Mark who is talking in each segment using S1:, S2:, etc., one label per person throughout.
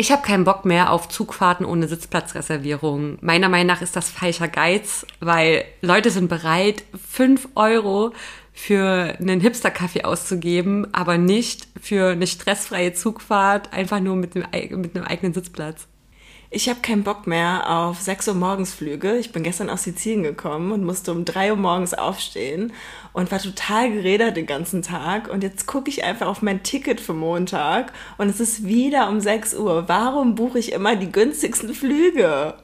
S1: Ich habe keinen Bock mehr auf Zugfahrten ohne Sitzplatzreservierung. Meiner Meinung nach ist das falscher Geiz, weil Leute sind bereit, fünf Euro für einen Hipster-Kaffee auszugeben, aber nicht für eine stressfreie Zugfahrt, einfach nur mit einem, mit einem eigenen Sitzplatz.
S2: Ich habe keinen Bock mehr auf 6 Uhr morgens Flüge. Ich bin gestern aus Sizilien gekommen und musste um 3 Uhr morgens aufstehen und war total gerädert den ganzen Tag. Und jetzt gucke ich einfach auf mein Ticket für Montag und es ist wieder um 6 Uhr. Warum buche ich immer die günstigsten Flüge?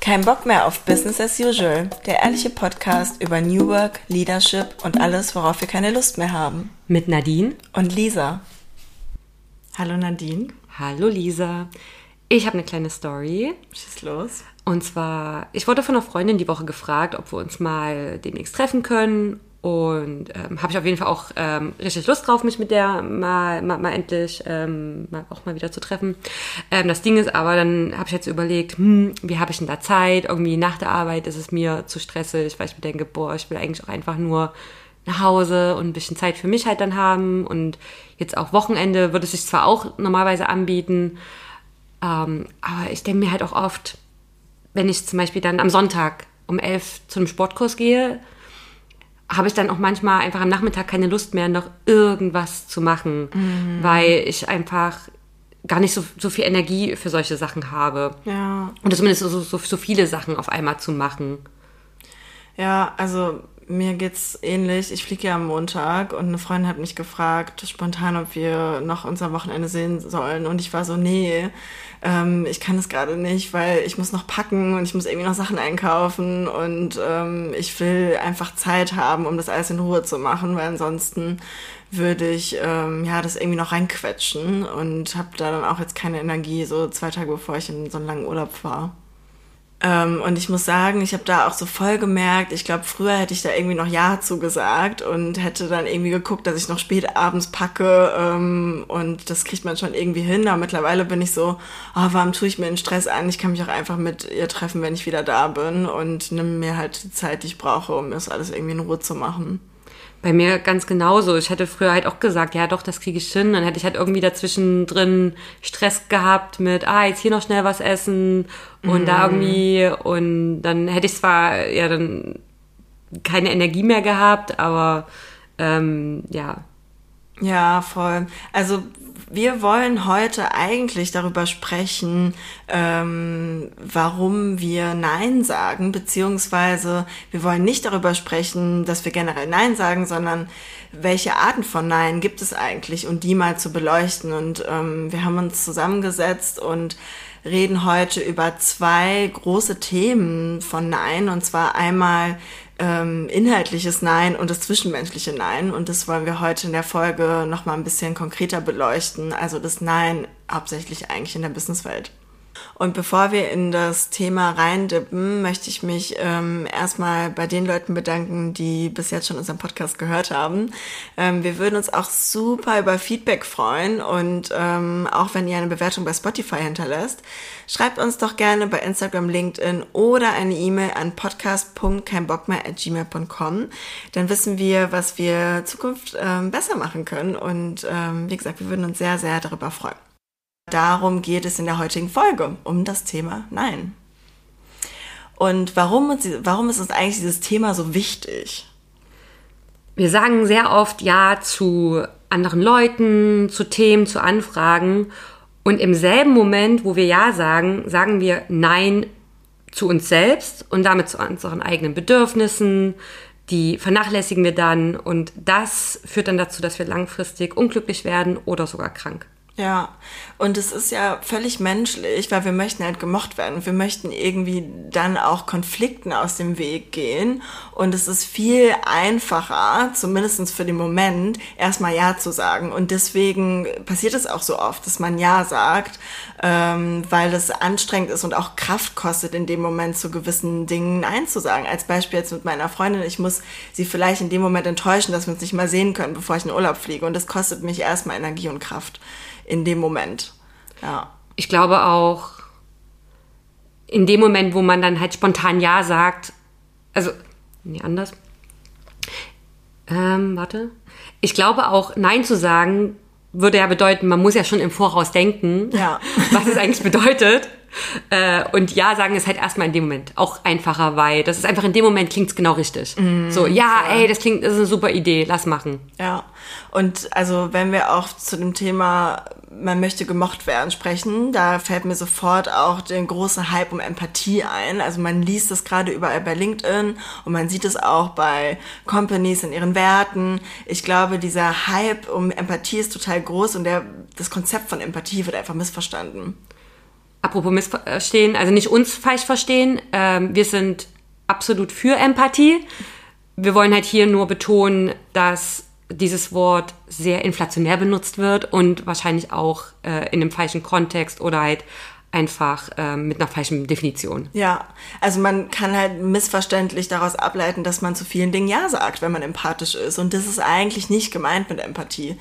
S2: Kein Bock mehr auf Business as usual, der ehrliche Podcast über New Work, Leadership und alles, worauf wir keine Lust mehr haben.
S1: Mit Nadine
S2: und Lisa. Hallo Nadine.
S1: Hallo Lisa. Ich habe eine kleine Story.
S2: Schieß los.
S1: Und zwar, ich wurde von einer Freundin die Woche gefragt, ob wir uns mal demnächst treffen können. Und ähm, habe ich auf jeden Fall auch ähm, richtig Lust drauf, mich mit der mal, mal, mal endlich ähm, mal auch mal wieder zu treffen. Ähm, das Ding ist aber, dann habe ich jetzt überlegt, hm, wie habe ich denn da Zeit? Irgendwie nach der Arbeit ist es mir zu stressig, weil ich mir denke, boah, ich will eigentlich auch einfach nur nach Hause und ein bisschen Zeit für mich halt dann haben. Und jetzt auch Wochenende würde es sich zwar auch normalerweise anbieten, ähm, aber ich denke mir halt auch oft, wenn ich zum Beispiel dann am Sonntag um elf zu einem Sportkurs gehe, habe ich dann auch manchmal einfach am Nachmittag keine Lust mehr, noch irgendwas zu machen, mhm. weil ich einfach gar nicht so, so viel Energie für solche Sachen habe.
S2: Ja.
S1: Und zumindest so, so, so viele Sachen auf einmal zu machen.
S2: Ja, also mir geht's ähnlich. Ich fliege ja am Montag und eine Freundin hat mich gefragt, spontan, ob wir noch unser Wochenende sehen sollen. Und ich war so, nee, ähm, ich kann es gerade nicht, weil ich muss noch packen und ich muss irgendwie noch Sachen einkaufen und ähm, ich will einfach Zeit haben, um das alles in Ruhe zu machen, weil ansonsten würde ich ähm, ja das irgendwie noch reinquetschen und habe da dann auch jetzt keine Energie, so zwei Tage bevor ich in so einen langen Urlaub fahre. Ähm, und ich muss sagen, ich habe da auch so voll gemerkt, ich glaube, früher hätte ich da irgendwie noch Ja zugesagt und hätte dann irgendwie geguckt, dass ich noch spät abends packe ähm, und das kriegt man schon irgendwie hin. Aber mittlerweile bin ich so, oh, warum tue ich mir den Stress an? Ich kann mich auch einfach mit ihr treffen, wenn ich wieder da bin und nimm mir halt die Zeit, die ich brauche, um das alles irgendwie in Ruhe zu machen.
S1: Bei mir ganz genauso. Ich hätte früher halt auch gesagt, ja doch, das kriege ich hin. Dann hätte ich halt irgendwie dazwischen drin Stress gehabt mit, ah, jetzt hier noch schnell was essen und mm. da mhm. irgendwie. Und dann hätte ich zwar ja dann keine Energie mehr gehabt, aber ähm, ja.
S2: Ja, voll. Also wir wollen heute eigentlich darüber sprechen, ähm, warum wir Nein sagen, beziehungsweise wir wollen nicht darüber sprechen, dass wir generell Nein sagen, sondern welche Arten von Nein gibt es eigentlich und die mal zu beleuchten. Und ähm, wir haben uns zusammengesetzt und reden heute über zwei große Themen von Nein, und zwar einmal ähm, inhaltliches Nein und das zwischenmenschliche Nein. Und das wollen wir heute in der Folge nochmal ein bisschen konkreter beleuchten. Also das Nein hauptsächlich eigentlich in der Businesswelt. Und bevor wir in das Thema reindippen, möchte ich mich ähm, erstmal bei den Leuten bedanken, die bis jetzt schon unseren Podcast gehört haben. Ähm, wir würden uns auch super über Feedback freuen und ähm, auch wenn ihr eine Bewertung bei Spotify hinterlässt, schreibt uns doch gerne bei Instagram, LinkedIn oder eine E-Mail an podcast.keinbockmehr@gmail.com. Dann wissen wir, was wir Zukunft ähm, besser machen können und ähm, wie gesagt, wir würden uns sehr, sehr darüber freuen. Darum geht es in der heutigen Folge, um das Thema Nein. Und warum, warum ist uns eigentlich dieses Thema so wichtig?
S1: Wir sagen sehr oft Ja zu anderen Leuten, zu Themen, zu Anfragen. Und im selben Moment, wo wir Ja sagen, sagen wir Nein zu uns selbst und damit zu unseren eigenen Bedürfnissen. Die vernachlässigen wir dann und das führt dann dazu, dass wir langfristig unglücklich werden oder sogar krank.
S2: Ja, und es ist ja völlig menschlich, weil wir möchten halt gemocht werden. Wir möchten irgendwie dann auch Konflikten aus dem Weg gehen. Und es ist viel einfacher, zumindestens für den Moment, erstmal Ja zu sagen. Und deswegen passiert es auch so oft, dass man Ja sagt, ähm, weil es anstrengend ist und auch Kraft kostet, in dem Moment zu gewissen Dingen Nein zu sagen. Als Beispiel jetzt mit meiner Freundin, ich muss sie vielleicht in dem Moment enttäuschen, dass wir uns nicht mal sehen können, bevor ich in den Urlaub fliege. Und das kostet mich erstmal Energie und Kraft in dem Moment. Ja.
S1: Ich glaube auch, in dem Moment, wo man dann halt spontan Ja sagt, also, nee, anders. Ähm, warte. Ich glaube auch, Nein zu sagen, würde ja bedeuten, man muss ja schon im Voraus denken,
S2: Ja.
S1: was es eigentlich bedeutet. Äh, und ja sagen ist halt erstmal in dem Moment auch einfacher, weil das ist einfach in dem Moment klingt's genau richtig. so, ja, ey, das klingt, das ist eine super Idee, lass machen.
S2: Ja, und also wenn wir auch zu dem Thema man möchte gemocht werden sprechen, da fällt mir sofort auch der große Hype um Empathie ein. Also man liest das gerade überall bei LinkedIn und man sieht es auch bei Companies in ihren Werten. Ich glaube, dieser Hype um Empathie ist total groß und der, das Konzept von Empathie wird einfach missverstanden.
S1: Apropos missverstehen, also nicht uns falsch verstehen, ähm, wir sind absolut für Empathie. Wir wollen halt hier nur betonen, dass dieses Wort sehr inflationär benutzt wird und wahrscheinlich auch äh, in einem falschen Kontext oder halt einfach ähm, mit einer falschen Definition.
S2: Ja, also man kann halt missverständlich daraus ableiten, dass man zu vielen Dingen Ja sagt, wenn man empathisch ist. Und das ist eigentlich nicht gemeint mit Empathie.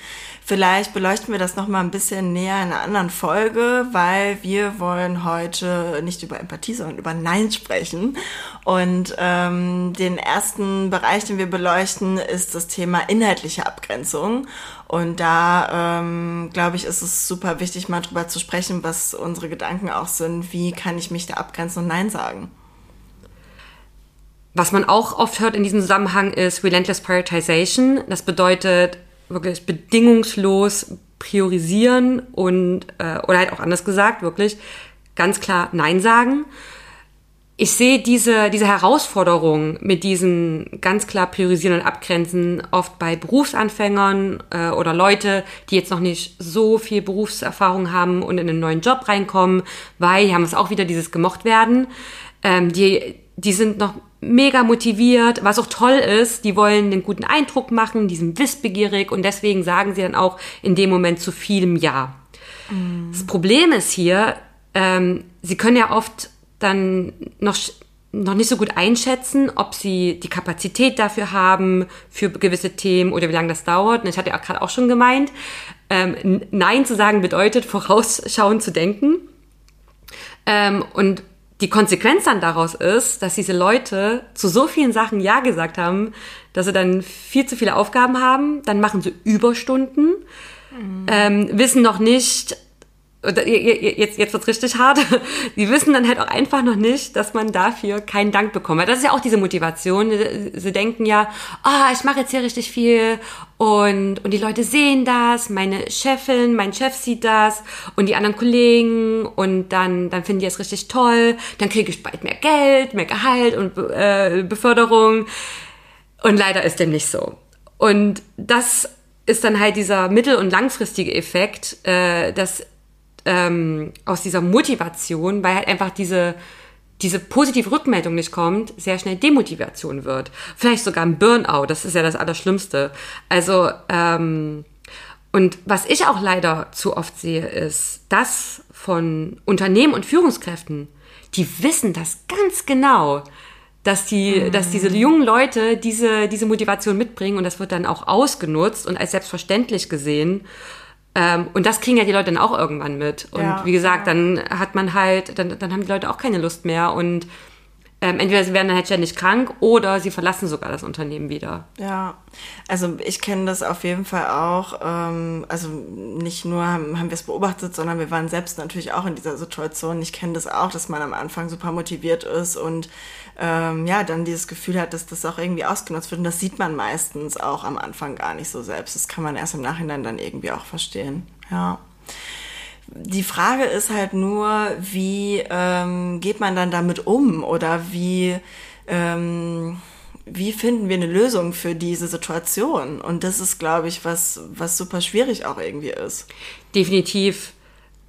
S2: Vielleicht beleuchten wir das nochmal ein bisschen näher in einer anderen Folge, weil wir wollen heute nicht über Empathie, sondern über Nein sprechen. Und ähm, den ersten Bereich, den wir beleuchten, ist das Thema inhaltliche Abgrenzung. Und da, ähm, glaube ich, ist es super wichtig, mal drüber zu sprechen, was unsere Gedanken auch sind. Wie kann ich mich da abgrenzen und Nein sagen?
S1: Was man auch oft hört in diesem Zusammenhang ist Relentless Prioritization. Das bedeutet wirklich bedingungslos priorisieren und, äh, oder halt auch anders gesagt, wirklich ganz klar Nein sagen. Ich sehe diese, diese Herausforderung mit diesem ganz klar priorisieren und abgrenzen oft bei Berufsanfängern äh, oder Leute, die jetzt noch nicht so viel Berufserfahrung haben und in einen neuen Job reinkommen, weil, hier haben es auch wieder, dieses gemocht werden. Ähm, die, die sind noch mega motiviert, was auch toll ist. Die wollen einen guten Eindruck machen, die sind wissbegierig und deswegen sagen sie dann auch in dem Moment zu vielem Ja. Mhm. Das Problem ist hier, ähm, sie können ja oft dann noch noch nicht so gut einschätzen, ob sie die Kapazität dafür haben, für gewisse Themen oder wie lange das dauert. Und ich hatte ja gerade auch schon gemeint, ähm, Nein zu sagen bedeutet, vorausschauend zu denken. Ähm, und die Konsequenz dann daraus ist, dass diese Leute zu so vielen Sachen Ja gesagt haben, dass sie dann viel zu viele Aufgaben haben, dann machen sie Überstunden, mhm. ähm, wissen noch nicht, jetzt, jetzt wird's richtig hart. Die wissen dann halt auch einfach noch nicht, dass man dafür keinen Dank bekommt. Das ist ja auch diese Motivation. Sie denken ja, ah, oh, ich mache jetzt hier richtig viel und, und die Leute sehen das, meine Chefin, mein Chef sieht das und die anderen Kollegen und dann, dann finden die es richtig toll. Dann kriege ich bald mehr Geld, mehr Gehalt und äh, Beförderung. Und leider ist dem nicht so. Und das ist dann halt dieser mittel- und langfristige Effekt, äh, dass ähm, aus dieser Motivation, weil halt einfach diese diese positive Rückmeldung nicht kommt, sehr schnell Demotivation wird. Vielleicht sogar ein Burnout, das ist ja das Allerschlimmste. Also, ähm, und was ich auch leider zu oft sehe, ist, dass von Unternehmen und Führungskräften, die wissen das ganz genau, dass die, mhm. dass diese jungen Leute diese, diese Motivation mitbringen und das wird dann auch ausgenutzt und als selbstverständlich gesehen. Ähm, und das kriegen ja die Leute dann auch irgendwann mit. Und ja, wie gesagt, ja. dann hat man halt, dann, dann haben die Leute auch keine Lust mehr und ähm, entweder sie werden dann halt ständig krank oder sie verlassen sogar das Unternehmen wieder.
S2: Ja, also ich kenne das auf jeden Fall auch. Ähm, also nicht nur haben, haben wir es beobachtet, sondern wir waren selbst natürlich auch in dieser Situation. Ich kenne das auch, dass man am Anfang super motiviert ist und ähm, ja, dann dieses Gefühl hat, dass das auch irgendwie ausgenutzt wird. Und das sieht man meistens auch am Anfang gar nicht so selbst. Das kann man erst im Nachhinein dann irgendwie auch verstehen. Ja. Die Frage ist halt nur, wie ähm, geht man dann damit um oder wie, ähm, wie finden wir eine Lösung für diese Situation? Und das ist, glaube ich, was, was super schwierig auch irgendwie ist.
S1: Definitiv.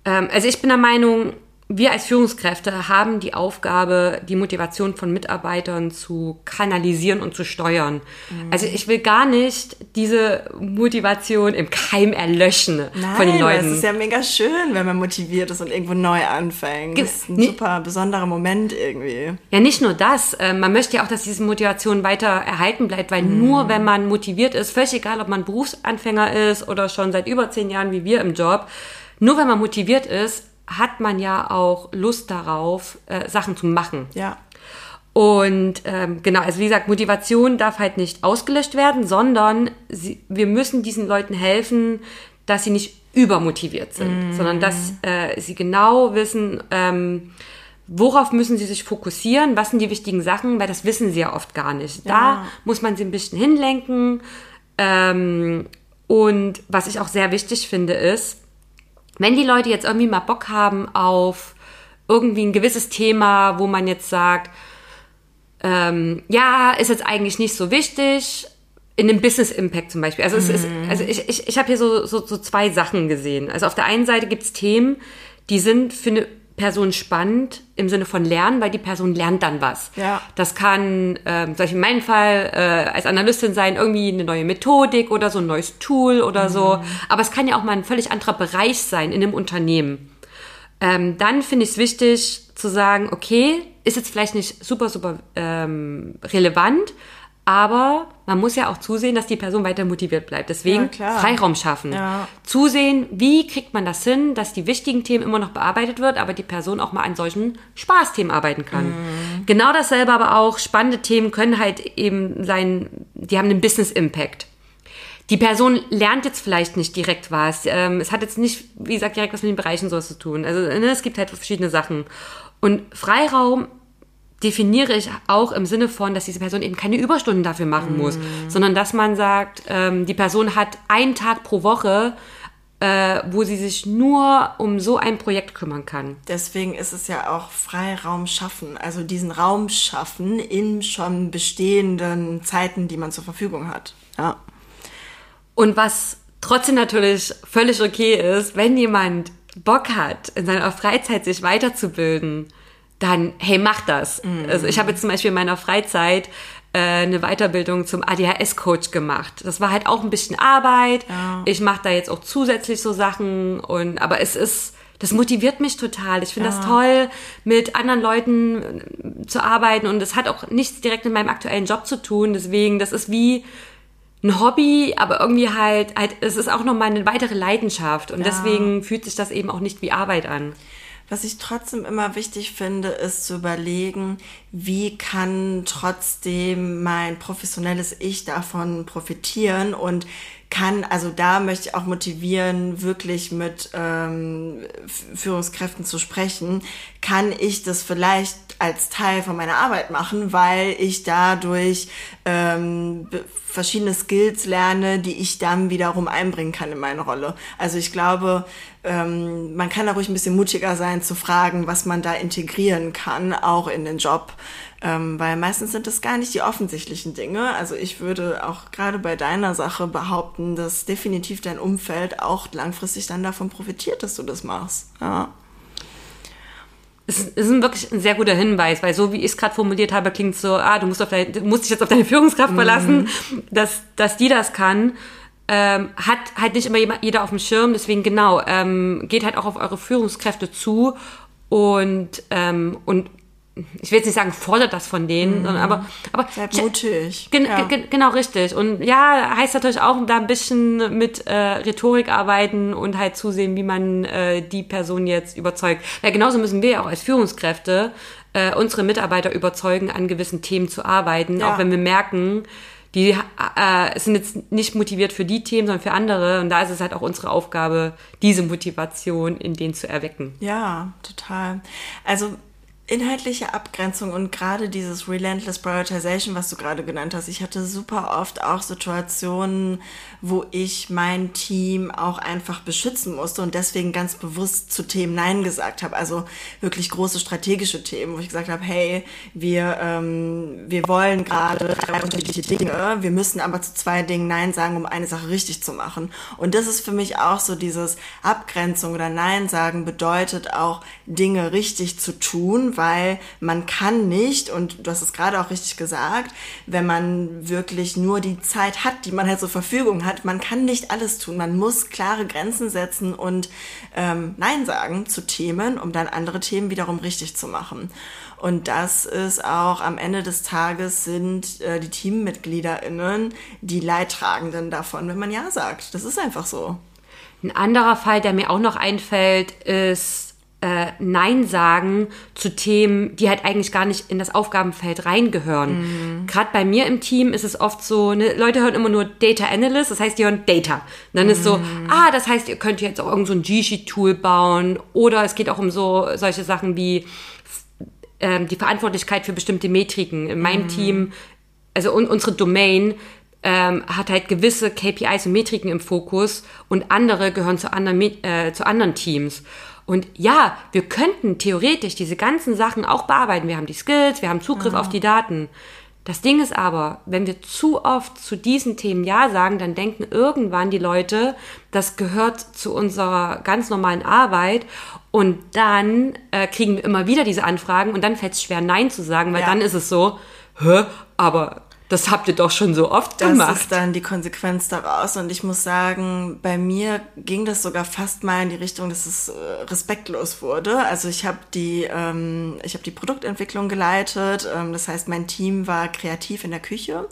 S1: Ähm, also ich bin der Meinung, wir als Führungskräfte haben die Aufgabe, die Motivation von Mitarbeitern zu kanalisieren und zu steuern. Mhm. Also ich will gar nicht diese Motivation im Keim erlöschen Nein, von den Leuten.
S2: Es ist ja mega schön, wenn man motiviert ist und irgendwo neu anfängt. Das ist ein super besonderer Moment irgendwie.
S1: Ja, nicht nur das. Äh, man möchte ja auch, dass diese Motivation weiter erhalten bleibt, weil mhm. nur wenn man motiviert ist, völlig egal, ob man Berufsanfänger ist oder schon seit über zehn Jahren wie wir im Job, nur wenn man motiviert ist, hat man ja auch Lust darauf, äh, Sachen zu machen.
S2: Ja.
S1: Und ähm, genau, also wie gesagt, Motivation darf halt nicht ausgelöscht werden, sondern sie, wir müssen diesen Leuten helfen, dass sie nicht übermotiviert sind,
S2: Mhm.
S1: sondern dass äh, sie genau wissen, ähm, worauf müssen sie sich fokussieren, was sind die wichtigen Sachen, weil das wissen sie ja oft gar nicht. Da
S2: Ja.
S1: muss man sie ein bisschen hinlenken. Ähm, und was ich auch sehr wichtig finde, ist, wenn die Leute jetzt irgendwie mal Bock haben auf irgendwie ein gewisses Thema, wo man jetzt sagt, ähm, ja, ist jetzt eigentlich nicht so wichtig, in dem Business Impact zum Beispiel. Also, es ist, also ich, ich, ich habe hier so, so, so zwei Sachen gesehen. Also auf der einen Seite gibt's Themen, die sind für eine Person spannend im Sinne von Lernen, weil die Person lernt dann was.
S2: Ja.
S1: Das kann, ähm, zum Beispiel in meinem Fall, äh, als Analystin sein, irgendwie eine neue Methodik oder so ein neues Tool oder so. Aber es kann ja auch mal ein völlig anderer Bereich sein in einem Unternehmen. Ähm, dann finde ich es wichtig zu sagen, okay, ist jetzt vielleicht nicht super, super ähm, relevant, aber man muss ja auch zusehen, dass die Person weiter motiviert bleibt. Deswegen
S2: Ja.
S1: Freiraum schaffen.
S2: Ja.
S1: Zusehen, wie kriegt man das hin, dass die wichtigen Themen immer noch bearbeitet wird, aber die Person auch mal an solchen Spaßthemen arbeiten kann.
S2: Mhm.
S1: Genau dasselbe aber auch, spannende Themen können halt eben sein, die haben einen Business Impact. Die Person lernt jetzt vielleicht nicht direkt was. Ähm, es hat jetzt nicht, wie gesagt, direkt was mit den Bereichen sowas zu tun. Also ne, es gibt halt verschiedene Sachen. Und Freiraum definiere ich auch im Sinne von, dass diese Person eben keine Überstunden dafür machen muss, sondern dass man sagt, ähm, die Person hat einen Tag pro Woche, äh, wo sie sich nur um so ein Projekt kümmern kann.
S2: Deswegen ist es ja auch Freiraum schaffen, also diesen Raum schaffen in schon bestehenden Zeiten, die man zur Verfügung hat. Ja.
S1: Und was trotzdem natürlich völlig okay ist, wenn jemand Bock hat, in seiner Freizeit sich weiterzubilden, dann, hey, mach das. Also ich habe jetzt zum Beispiel in meiner Freizeit äh, eine Weiterbildung zum ADHS-Coach gemacht. Das war halt auch ein bisschen Arbeit.
S2: Ja.
S1: Ich mache da jetzt auch zusätzlich so Sachen und aber es ist das motiviert mich total. Ich finde das toll, mit anderen Leuten äh, zu arbeiten und es hat auch nichts direkt mit meinem aktuellen Job zu tun. Deswegen, das ist wie ein Hobby, aber irgendwie halt, halt es ist auch nochmal eine weitere Leidenschaft und
S2: Ja.
S1: deswegen fühlt sich das eben auch nicht wie Arbeit an.
S2: Was ich trotzdem immer wichtig finde, ist zu überlegen, wie kann trotzdem mein professionelles Ich davon profitieren und kann, also da möchte ich auch motivieren, wirklich mit ähm, Führungskräften zu sprechen, kann ich das vielleicht als Teil von meiner Arbeit machen, weil ich dadurch ähm, verschiedene Skills lerne, die ich dann wiederum einbringen kann in meine Rolle. Also ich glaube, ähm, man kann da ruhig ein bisschen mutiger sein zu fragen, was man da integrieren kann, auch in den Job. Ähm, weil meistens sind das gar nicht die offensichtlichen Dinge. Also ich würde auch gerade bei deiner Sache behaupten, dass definitiv dein Umfeld auch langfristig dann davon profitiert, dass du das machst. Ja.
S1: Es ist, ist ein wirklich ein sehr guter Hinweis, weil so wie ich es gerade formuliert habe, klingt so, ah, du musst, auf dein, du musst dich jetzt auf deine Führungskraft verlassen, dass, dass die das kann. Ähm, hat halt nicht immer jeder auf dem Schirm, deswegen genau, ähm, geht halt auch auf eure Führungskräfte zu und, ähm, und ich will jetzt nicht sagen, fordert das von denen, sondern aber, aber
S2: Seid mutig.
S1: Gen
S2: ja.
S1: gen genau, richtig. Und ja, heißt natürlich auch da ein bisschen mit äh, Rhetorik arbeiten und halt zusehen, wie man äh, die Person jetzt überzeugt. Weil genauso müssen wir auch als Führungskräfte äh, unsere Mitarbeiter überzeugen, an gewissen Themen zu arbeiten,
S2: Ja.
S1: auch wenn wir merken, die äh, sind jetzt nicht motiviert für die Themen, sondern für andere. Und da ist es halt auch unsere Aufgabe, diese Motivation in denen zu erwecken.
S2: Ja, total. Also inhaltliche Abgrenzung und gerade dieses Relentless Prioritization, was du gerade genannt hast. Ich hatte super oft auch Situationen, wo ich mein Team auch einfach beschützen musste und deswegen ganz bewusst zu Themen Nein gesagt habe. Also wirklich große strategische Themen, wo ich gesagt habe, hey, wir, ähm, wir wollen gerade drei unterschiedliche Dinge, wir müssen aber zu zwei Dingen Nein sagen, um eine Sache richtig zu machen. Und das ist für mich auch so dieses Abgrenzung oder Nein sagen bedeutet auch Dinge richtig zu tun, weil man kann nicht, und du hast es gerade auch richtig gesagt, wenn man wirklich nur die Zeit hat, die man halt zur Verfügung hat, man kann nicht alles tun. Man muss klare Grenzen setzen und ähm, Nein sagen zu Themen, um dann andere Themen wiederum richtig zu machen. Und das ist auch am Ende des Tages sind äh, die TeammitgliederInnen die Leidtragenden davon, wenn man Ja sagt. Das ist einfach so.
S1: Ein anderer Fall, der mir auch noch einfällt, ist äh, Nein sagen zu Themen, die halt eigentlich gar nicht in das Aufgabenfeld reingehören. Mhm. Gerade bei mir im Team ist es oft so, ne, Leute hören immer nur Data Analyst, das heißt, die hören Data. Und dann mhm. ist so, mhm. ah, das heißt, ihr könnt jetzt auch irgend so ein G-Sheet-Tool bauen oder es geht auch um so solche Sachen wie ähm, die Verantwortlichkeit für bestimmte Metriken. In meinem mhm. Team, also un unsere Domain ähm, hat halt gewisse KPIs und Metriken im Fokus und andere gehören zu anderen, äh, zu anderen Teams. Und ja, wir könnten theoretisch diese ganzen Sachen auch bearbeiten. Wir haben die Skills, wir haben Zugriff ja. auf die Daten. Das Ding ist aber, wenn wir zu oft zu diesen Themen Ja sagen, dann denken irgendwann die Leute, das gehört zu unserer ganz normalen Arbeit und dann äh, kriegen wir immer wieder diese Anfragen und dann fällt es schwer, Nein zu sagen, weil ja. dann ist es so, hä, aber das habt ihr doch schon so oft
S2: das
S1: gemacht.
S2: Das ist dann die Konsequenz daraus. Und ich muss sagen, bei mir ging das sogar fast mal in die Richtung, dass es äh, respektlos wurde. Also ich habe die, ähm, ich habe die Produktentwicklung geleitet. Ähm, das heißt, mein Team war kreativ in der Küche.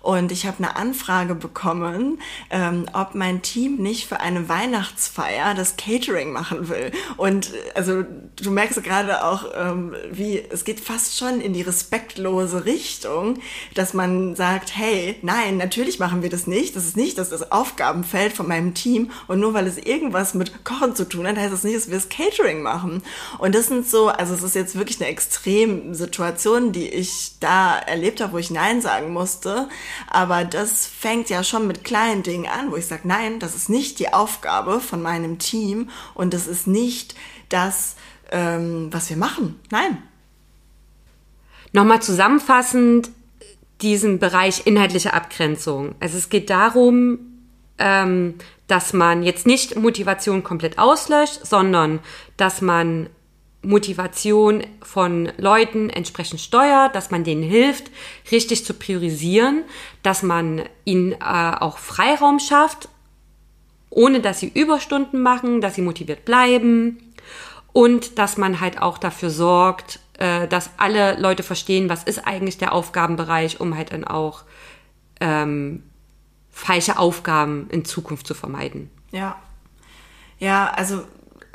S2: Und ich habe eine Anfrage bekommen, ähm, ob mein Team nicht für eine Weihnachtsfeier das Catering machen will. Und äh, also du merkst gerade auch, ähm, wie es geht fast schon in die respektlose Richtung, dass man sagt, hey, nein, natürlich machen wir das nicht. Das ist nicht das, das Aufgabenfeld von meinem Team. Und nur weil es irgendwas mit Kochen zu tun hat, heißt das nicht, dass wir das Catering machen. Und das sind so, also es ist jetzt wirklich eine Extremsituation, die ich da erlebt habe, wo ich Nein sagen musste. Aber das fängt ja schon mit kleinen Dingen an, wo ich sage, nein, das ist nicht die Aufgabe von meinem Team und das ist nicht das, ähm, was wir machen. Nein.
S1: Nochmal zusammenfassend diesen Bereich inhaltliche Abgrenzung. Also es geht darum, ähm, dass man jetzt nicht Motivation komplett auslöscht, sondern dass man Motivation von Leuten entsprechend steuert, dass man denen hilft, richtig zu priorisieren, dass man ihnen äh, auch Freiraum schafft, ohne dass sie Überstunden machen, dass sie motiviert bleiben und dass man halt auch dafür sorgt, äh, dass alle Leute verstehen, was ist eigentlich der Aufgabenbereich, um halt dann auch ähm, falsche Aufgaben in Zukunft zu vermeiden.
S2: Ja. Ja, also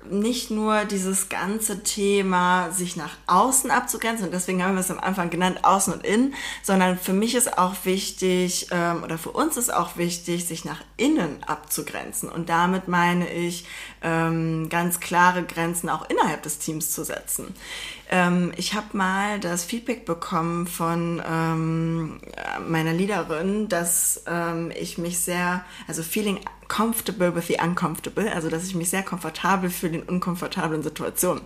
S2: nicht nur dieses ganze Thema, sich nach außen abzugrenzen, und deswegen haben wir es am Anfang genannt, außen und innen, sondern für mich ist auch wichtig, ähm, oder für uns ist auch wichtig, sich nach innen abzugrenzen. Und damit meine ich, ähm, ganz klare Grenzen auch innerhalb des Teams zu setzen. Ähm, ich habe mal das Feedback bekommen von ähm, meiner Leaderin, dass ähm, ich mich sehr, also feeling comfortable with the uncomfortable, also dass ich mich sehr komfortabel fühle in unkomfortablen Situationen.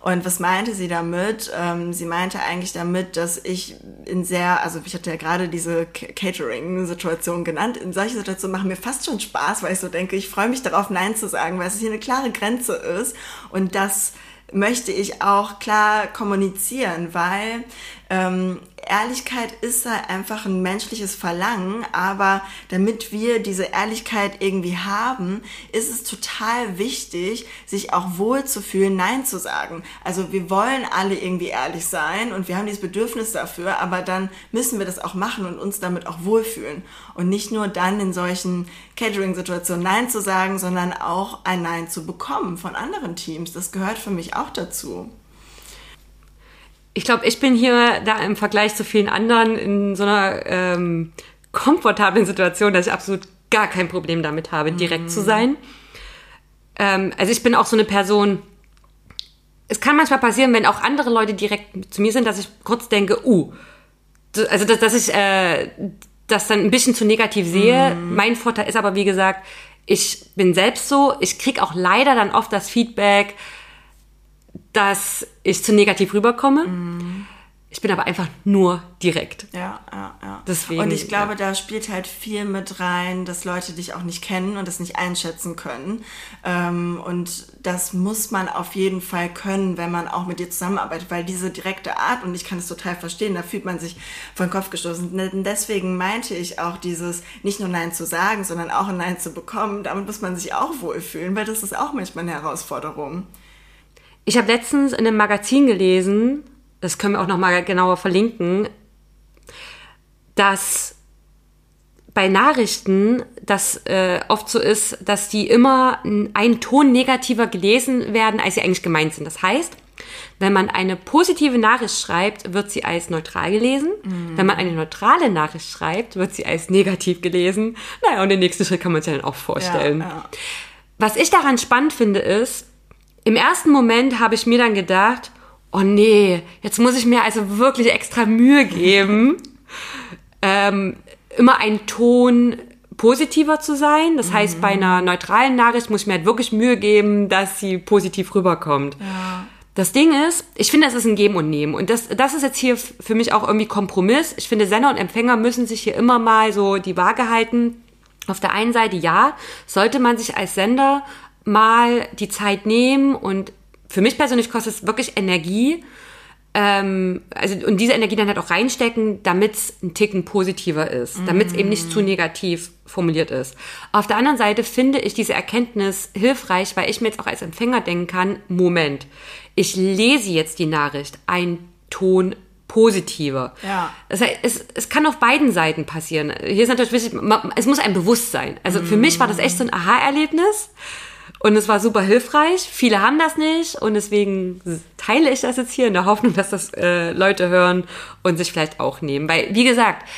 S2: Und was meinte sie damit? Ähm, sie meinte eigentlich damit, dass ich in sehr, also ich hatte ja gerade diese Catering-Situation genannt, in solche Situationen machen mir fast schon Spaß, weil ich so denke, ich freue mich darauf, Nein zu sagen, weil es hier eine klare Grenze ist und das möchte ich auch klar kommunizieren, weil ähm, Ehrlichkeit ist halt einfach ein menschliches Verlangen, aber damit wir diese Ehrlichkeit irgendwie haben, ist es total wichtig, sich auch wohl zu fühlen, Nein zu sagen. Also wir wollen alle irgendwie ehrlich sein und wir haben dieses Bedürfnis dafür, aber dann müssen wir das auch machen und uns damit auch wohlfühlen. Und nicht nur dann in solchen Catering-Situationen Nein zu sagen, sondern auch ein Nein zu bekommen von anderen Teams. Das gehört für mich auch dazu
S1: ich glaube, ich bin hier da im Vergleich zu vielen anderen in so einer ähm, komfortablen Situation, dass ich absolut gar kein Problem damit habe, direkt mm. zu sein. Ähm, also ich bin auch so eine Person, es kann manchmal passieren, wenn auch andere Leute direkt zu mir sind, dass ich kurz denke, uh, also dass, dass ich äh, das dann ein bisschen zu negativ sehe. Mm. Mein Vorteil ist aber, wie gesagt, ich bin selbst so, ich krieg auch leider dann oft das Feedback, dass ich zu negativ rüberkomme. Mm. Ich bin aber einfach nur direkt.
S2: Ja, ja, ja. Deswegen, und ich glaube, ja. da spielt halt viel mit rein, dass Leute dich auch nicht kennen und das nicht einschätzen können. Ähm, und das muss man auf jeden Fall können, wenn man auch mit dir zusammenarbeitet, weil diese direkte Art, und ich kann es total verstehen, da fühlt man sich vor den Kopf gestoßen. Und deswegen meinte ich auch dieses, nicht nur Nein zu sagen, sondern auch ein Nein zu bekommen, damit muss man sich auch wohlfühlen, weil das ist auch manchmal eine Herausforderung.
S1: Ich habe letztens in einem Magazin gelesen, das können wir auch noch mal genauer verlinken, dass bei Nachrichten das äh, oft so ist, dass die immer einen Ton negativer gelesen werden, als sie eigentlich gemeint sind. Das heißt, wenn man eine positive Nachricht schreibt, wird sie als neutral gelesen. Mhm. Wenn man eine neutrale Nachricht schreibt, wird sie als negativ gelesen. Naja, und den nächsten Schritt kann man sich dann auch vorstellen. Ja, ja. Was ich daran spannend finde, ist, im ersten Moment habe ich mir dann gedacht, oh nee, jetzt muss ich mir also wirklich extra Mühe geben, ähm, immer einen Ton positiver zu sein. Das mhm. heißt, bei einer neutralen Nachricht muss ich mir halt wirklich Mühe geben, dass sie positiv rüberkommt. Ja. Das Ding ist, ich finde, es ist ein Geben und Nehmen. Und das, das ist jetzt hier für mich auch irgendwie Kompromiss. Ich finde, Sender und Empfänger müssen sich hier immer mal so die Waage halten. Auf der einen Seite, ja, sollte man sich als Sender mal die Zeit nehmen und für mich persönlich kostet es wirklich Energie, ähm, also und diese Energie dann halt auch reinstecken, damit es ein Ticken positiver ist, mm. damit es eben nicht zu negativ formuliert ist. Auf der anderen Seite finde ich diese Erkenntnis hilfreich, weil ich mir jetzt auch als Empfänger denken kann, Moment, ich lese jetzt die Nachricht, ein Ton positiver. Ja. Das heißt, es, es kann auf beiden Seiten passieren. Hier ist natürlich wichtig, es muss einem bewusst sein. Also für mich war das echt so ein Aha-Erlebnis. Und es war super hilfreich. Viele haben das nicht und deswegen teile ich das jetzt hier in der Hoffnung, dass das äh, Leute hören und sich vielleicht auch nehmen. Weil, wie gesagt,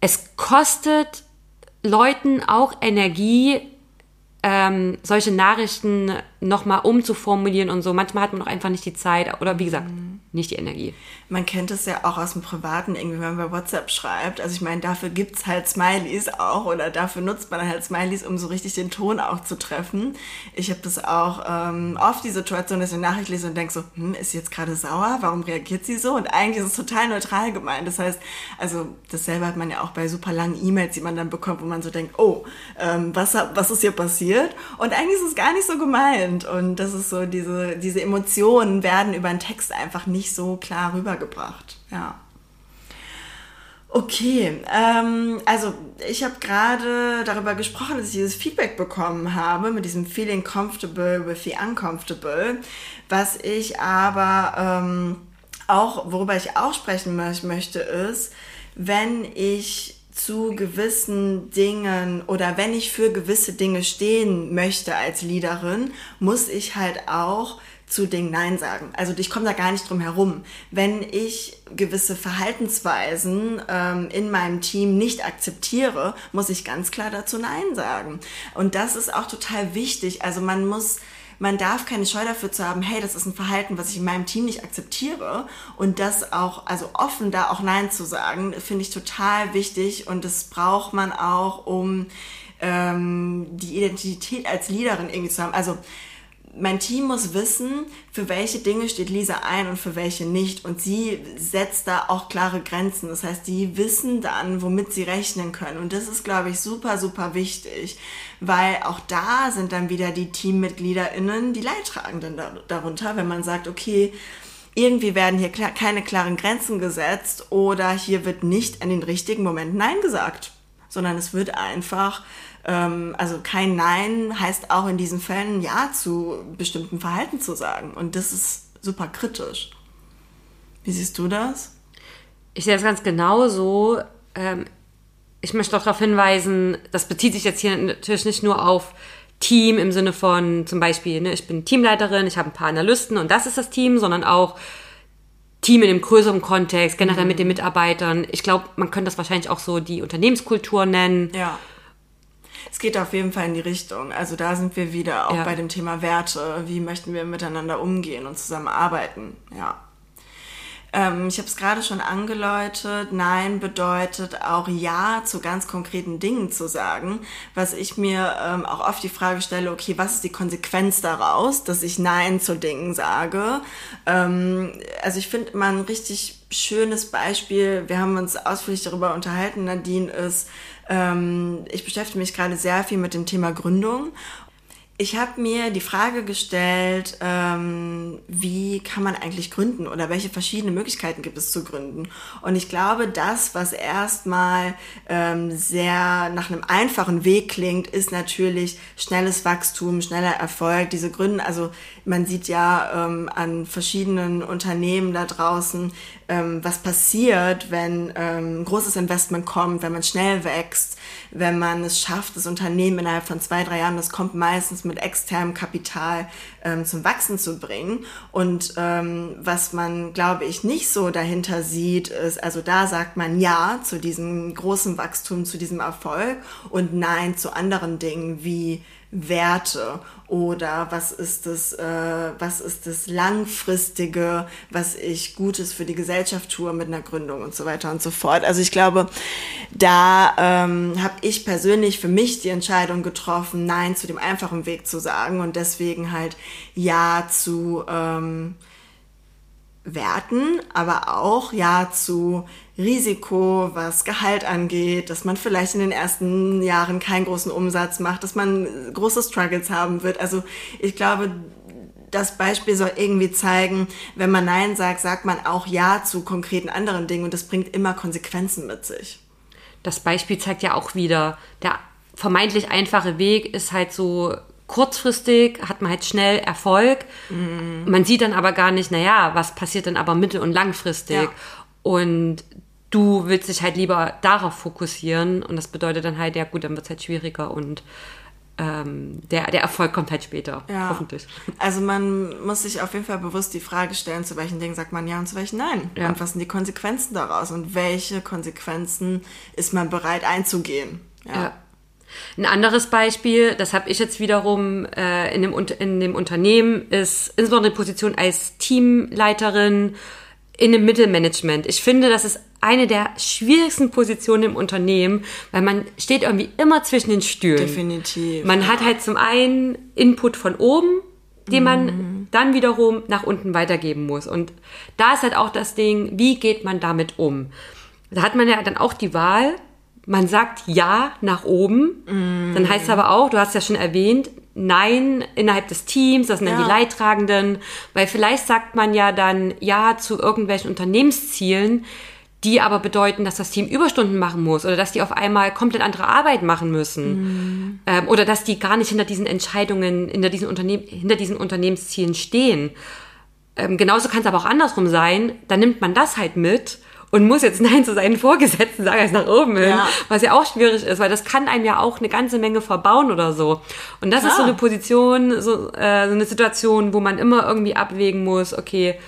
S1: es kostet Leuten auch Energie, ähm, solche Nachrichten nochmal umzuformulieren und so. Manchmal hat man auch einfach nicht die Zeit oder wie gesagt, mhm. nicht die Energie.
S2: Man kennt es ja auch aus dem Privaten, irgendwie, wenn man bei WhatsApp schreibt. Also ich meine, dafür gibt es halt Smileys auch oder dafür nutzt man halt Smileys, um so richtig den Ton auch zu treffen. Ich habe das auch ähm, oft die Situation, dass ich eine Nachricht lese und denke so, hm, ist sie jetzt gerade sauer? Warum reagiert sie so? Und eigentlich ist es total neutral gemeint. Das heißt, also dasselbe hat man ja auch bei super langen E-Mails, die man dann bekommt, wo man so denkt, oh, ähm, was, was ist hier passiert? Und eigentlich ist es gar nicht so gemeint. Und das ist so, diese, diese Emotionen werden über den Text einfach nicht so klar rübergebracht. Ja. Okay, ähm, also ich habe gerade darüber gesprochen, dass ich dieses Feedback bekommen habe mit diesem Feeling comfortable with the uncomfortable, was ich aber ähm, auch, worüber ich auch sprechen möchte, ist, wenn ich zu gewissen Dingen oder wenn ich für gewisse Dinge stehen möchte als Leaderin, muss ich halt auch zu Dingen Nein sagen. Also ich komme da gar nicht drum herum. Wenn ich gewisse Verhaltensweisen ähm, in meinem Team nicht akzeptiere, muss ich ganz klar dazu Nein sagen. Und das ist auch total wichtig. Also man muss man darf keine Scheu dafür zu haben, hey, das ist ein Verhalten, was ich in meinem Team nicht akzeptiere. Und das auch, also offen da auch Nein zu sagen, finde ich total wichtig und das braucht man auch, um ähm, die Identität als Leaderin irgendwie zu haben. Also mein Team muss wissen, für welche Dinge steht Lisa ein und für welche nicht. Und sie setzt da auch klare Grenzen. Das heißt, die wissen dann, womit sie rechnen können. Und das ist, glaube ich, super, super wichtig, weil auch da sind dann wieder die TeammitgliederInnen die Leidtragenden darunter, wenn man sagt, okay, irgendwie werden hier keine klaren Grenzen gesetzt oder hier wird nicht in den richtigen Momenten Nein gesagt, sondern es wird einfach also kein Nein heißt auch in diesen Fällen Ja zu bestimmten Verhalten zu sagen. Und das ist super kritisch. Wie siehst du das?
S1: Ich sehe das ganz genauso. Ähm, ich möchte auch darauf hinweisen, das bezieht sich jetzt hier natürlich nicht nur auf Team im Sinne von zum Beispiel, ne, ich bin Teamleiterin, ich habe ein paar Analysten und das ist das Team, sondern auch Team in einem größeren Kontext, generell mhm. mit den Mitarbeitern. Ich glaube, man könnte das wahrscheinlich auch so die Unternehmenskultur nennen.
S2: Ja es geht auf jeden Fall in die Richtung. Also da sind wir wieder auch ja. bei dem Thema Werte. Wie möchten wir miteinander umgehen und zusammenarbeiten? Ja. Ähm, ich habe es gerade schon angeläutet. Nein bedeutet auch Ja zu ganz konkreten Dingen zu sagen. Was ich mir ähm, auch oft die Frage stelle, okay, was ist die Konsequenz daraus, dass ich Nein zu Dingen sage? Ähm, also ich finde immer ein richtig schönes Beispiel, wir haben uns ausführlich darüber unterhalten, Nadine, ist, ähm, ich beschäftige mich gerade sehr viel mit dem Thema Gründung. ich habe mir die Frage gestellt, ähm, wie kann man eigentlich gründen oder welche verschiedene Möglichkeiten gibt es zu gründen. Und ich glaube, das, was erstmal ähm, sehr nach einem einfachen Weg klingt, ist natürlich schnelles Wachstum, schneller Erfolg. Diese Gründen, also man sieht ja ähm, an verschiedenen Unternehmen da draußen, ähm, was passiert, wenn ähm, großes Investment kommt, wenn man schnell wächst, wenn man es schafft, das Unternehmen innerhalb von zwei, drei Jahren, das kommt meistens mit externem Kapital ähm, zum Wachsen zu bringen. Und ähm, was man, glaube ich, nicht so dahinter sieht, ist, also da sagt man Ja zu diesem großen Wachstum, zu diesem Erfolg und Nein zu anderen Dingen wie Werte oder was ist das, äh, was ist das langfristige, was ich Gutes für die Gesellschaft tue mit einer Gründung und so weiter und so fort. Also ich glaube, da ähm, habe ich persönlich für mich die Entscheidung getroffen, Nein zu dem einfachen Weg zu sagen und deswegen halt Ja zu ähm, Werten, aber auch Ja zu Risiko, was Gehalt angeht, dass man vielleicht in den ersten Jahren keinen großen Umsatz macht, dass man große Struggles haben wird. Also ich glaube, das Beispiel soll irgendwie zeigen, wenn man Nein sagt, sagt man auch Ja zu konkreten anderen Dingen und das bringt immer Konsequenzen mit sich.
S1: Das Beispiel zeigt ja auch wieder, der vermeintlich einfache Weg ist halt so kurzfristig, hat man halt schnell Erfolg. Mhm. Man sieht dann aber gar nicht, naja, was passiert dann aber mittel- und langfristig. Ja. Und du willst dich halt lieber darauf fokussieren und das bedeutet dann halt, ja gut, dann wird es halt schwieriger und ähm, der, der Erfolg kommt halt später, ja. hoffentlich.
S2: Also man muss sich auf jeden Fall bewusst die Frage stellen, zu welchen Dingen sagt man ja und zu welchen nein. Ja. Und was sind die Konsequenzen daraus und welche Konsequenzen ist man bereit einzugehen. Ja. ja.
S1: Ein anderes Beispiel, das habe ich jetzt wiederum äh, in, dem, in dem Unternehmen, ist insbesondere die Position als Teamleiterin in dem Mittelmanagement. Ich finde, das ist eine der schwierigsten Positionen im Unternehmen, weil man steht irgendwie immer zwischen den Stühlen.
S2: Definitiv.
S1: Man ja. hat halt zum einen Input von oben, den man mhm. dann wiederum nach unten weitergeben muss. Und da ist halt auch das Ding, wie geht man damit um? Da hat man ja dann auch die Wahl, man sagt Ja nach oben, mm. dann heißt es aber auch, du hast ja schon erwähnt, Nein innerhalb des Teams, das sind dann ja. die Leidtragenden, weil vielleicht sagt man ja dann Ja zu irgendwelchen Unternehmenszielen, die aber bedeuten, dass das Team Überstunden machen muss oder dass die auf einmal komplett andere Arbeit machen müssen mm. ähm, oder dass die gar nicht hinter diesen Entscheidungen, hinter diesen, Unternehm hinter diesen Unternehmenszielen stehen. Ähm, genauso kann es aber auch andersrum sein, dann nimmt man das halt mit und muss jetzt Nein zu seinen Vorgesetzten sagen, als nach oben hin, ja. was ja auch schwierig ist, weil das kann einem ja auch eine ganze Menge verbauen oder so. Und das Klar. ist so eine Position, so, äh, so eine Situation, wo man immer irgendwie abwägen muss, okay,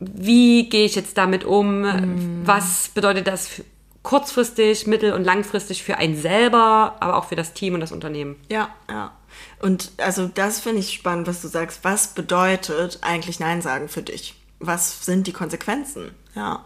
S1: wie gehe ich jetzt damit um? Mhm. Was bedeutet das kurzfristig, mittel- und langfristig für einen selber, aber auch für das Team und das Unternehmen?
S2: Ja, ja. Und also das finde ich spannend, was du sagst. Was bedeutet eigentlich Nein sagen für dich? Was sind die Konsequenzen? Ja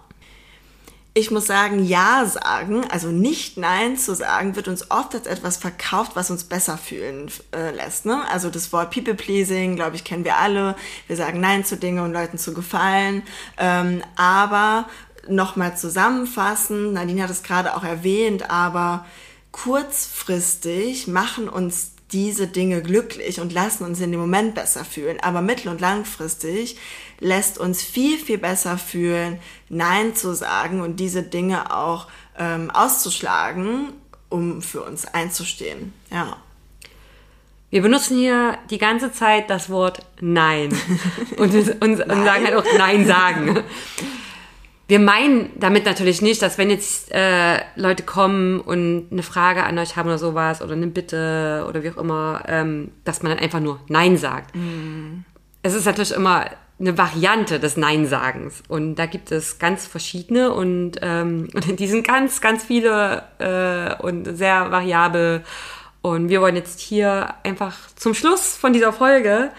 S2: ich muss sagen, Ja sagen, also nicht Nein zu sagen, wird uns oft als etwas verkauft, was uns besser fühlen äh, lässt. Ne? Also das Wort People-Pleasing, glaube ich, kennen wir alle. Wir sagen Nein zu Dingen, um Leuten zu gefallen. Ähm, aber nochmal zusammenfassen, Nadine hat es gerade auch erwähnt, aber kurzfristig machen uns diese Dinge glücklich und lassen uns in dem Moment besser fühlen. Aber mittel- und langfristig lässt uns viel, viel besser fühlen, Nein zu sagen und diese Dinge auch ähm, auszuschlagen, um für uns einzustehen. Ja.
S1: Wir benutzen hier die ganze Zeit das Wort Nein und, und, und sagen halt auch Nein sagen. Wir meinen damit natürlich nicht, dass wenn jetzt äh, Leute kommen und eine Frage an euch haben oder sowas oder eine Bitte oder wie auch immer, ähm, dass man dann einfach nur Nein sagt. Mm. Es ist natürlich immer eine Variante des Nein-Sagens und da gibt es ganz verschiedene und, ähm, und die sind ganz, ganz viele äh, und sehr variabel. Und wir wollen jetzt hier einfach zum Schluss von dieser Folge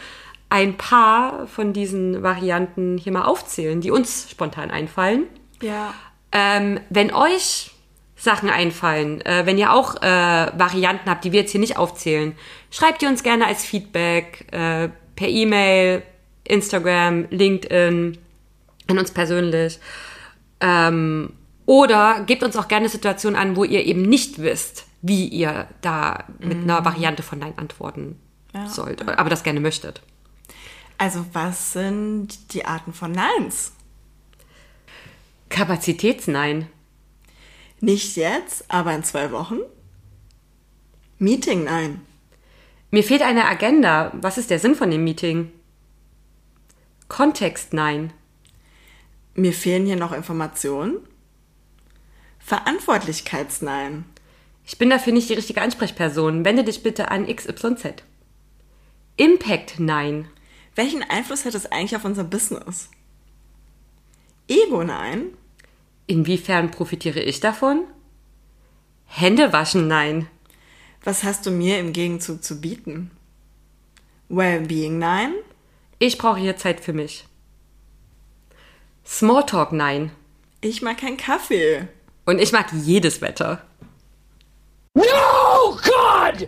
S1: ein paar von diesen Varianten hier mal aufzählen, die uns spontan einfallen.
S2: Ja.
S1: Ähm, wenn euch Sachen einfallen, äh, wenn ihr auch äh, Varianten habt, die wir jetzt hier nicht aufzählen, schreibt ihr uns gerne als Feedback äh, per E-Mail, Instagram, LinkedIn, an uns persönlich. Ähm, oder gebt uns auch gerne Situationen an, wo ihr eben nicht wisst, wie ihr da mit mhm. einer Variante von Nein antworten ja, sollt, aber das gerne möchtet.
S2: Also was sind die Arten von Neins?
S1: Kapazitätsnein.
S2: Nicht jetzt, aber in zwei Wochen. Meeting Nein.
S1: Mir fehlt eine Agenda. Was ist der Sinn von dem Meeting? Kontext Nein.
S2: Mir fehlen hier noch Informationen. Verantwortlichkeitsnein.
S1: Ich bin dafür nicht die richtige Ansprechperson. Wende dich bitte an XYZ. Impact Nein.
S2: Welchen Einfluss hat es eigentlich auf unser Business? Ego Nein.
S1: Inwiefern profitiere ich davon? Hände waschen Nein.
S2: Was hast du mir im Gegenzug zu bieten? Wellbeing Nein.
S1: Ich brauche hier Zeit für mich. Smalltalk Nein.
S2: Ich mag keinen Kaffee.
S1: Und ich mag jedes Wetter.
S3: No, God!